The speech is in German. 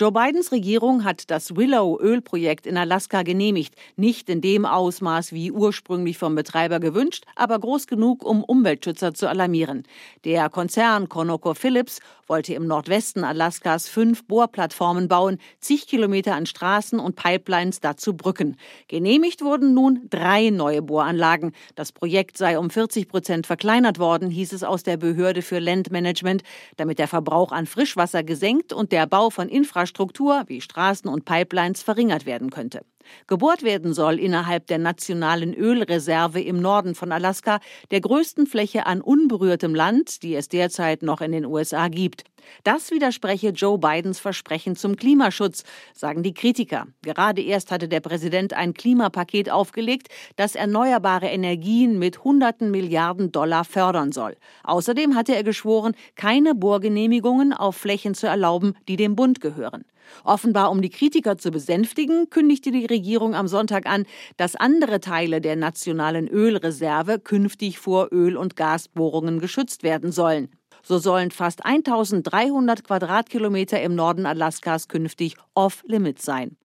Joe Bidens Regierung hat das Willow-Ölprojekt in Alaska genehmigt. Nicht in dem Ausmaß wie ursprünglich vom Betreiber gewünscht, aber groß genug, um Umweltschützer zu alarmieren. Der Konzern ConocoPhillips wollte im Nordwesten Alaskas fünf Bohrplattformen bauen, zig Kilometer an Straßen und Pipelines dazu Brücken. Genehmigt wurden nun drei neue Bohranlagen. Das Projekt sei um 40 Prozent verkleinert worden, hieß es aus der Behörde für Landmanagement, damit der Verbrauch an Frischwasser gesenkt und der Bau von Infrastruktur Infrastruktur wie Straßen und Pipelines verringert werden könnte. Gebohrt werden soll innerhalb der nationalen Ölreserve im Norden von Alaska, der größten Fläche an unberührtem Land, die es derzeit noch in den USA gibt. Das widerspreche Joe Bidens Versprechen zum Klimaschutz, sagen die Kritiker. Gerade erst hatte der Präsident ein Klimapaket aufgelegt, das erneuerbare Energien mit hunderten Milliarden Dollar fördern soll. Außerdem hatte er geschworen, keine Bohrgenehmigungen auf Flächen zu erlauben, die dem Bund gehören. Offenbar um die Kritiker zu besänftigen, kündigte die Regierung am Sonntag an, dass andere Teile der nationalen Ölreserve künftig vor Öl- und Gasbohrungen geschützt werden sollen. So sollen fast 1300 Quadratkilometer im Norden Alaskas künftig off-limit sein.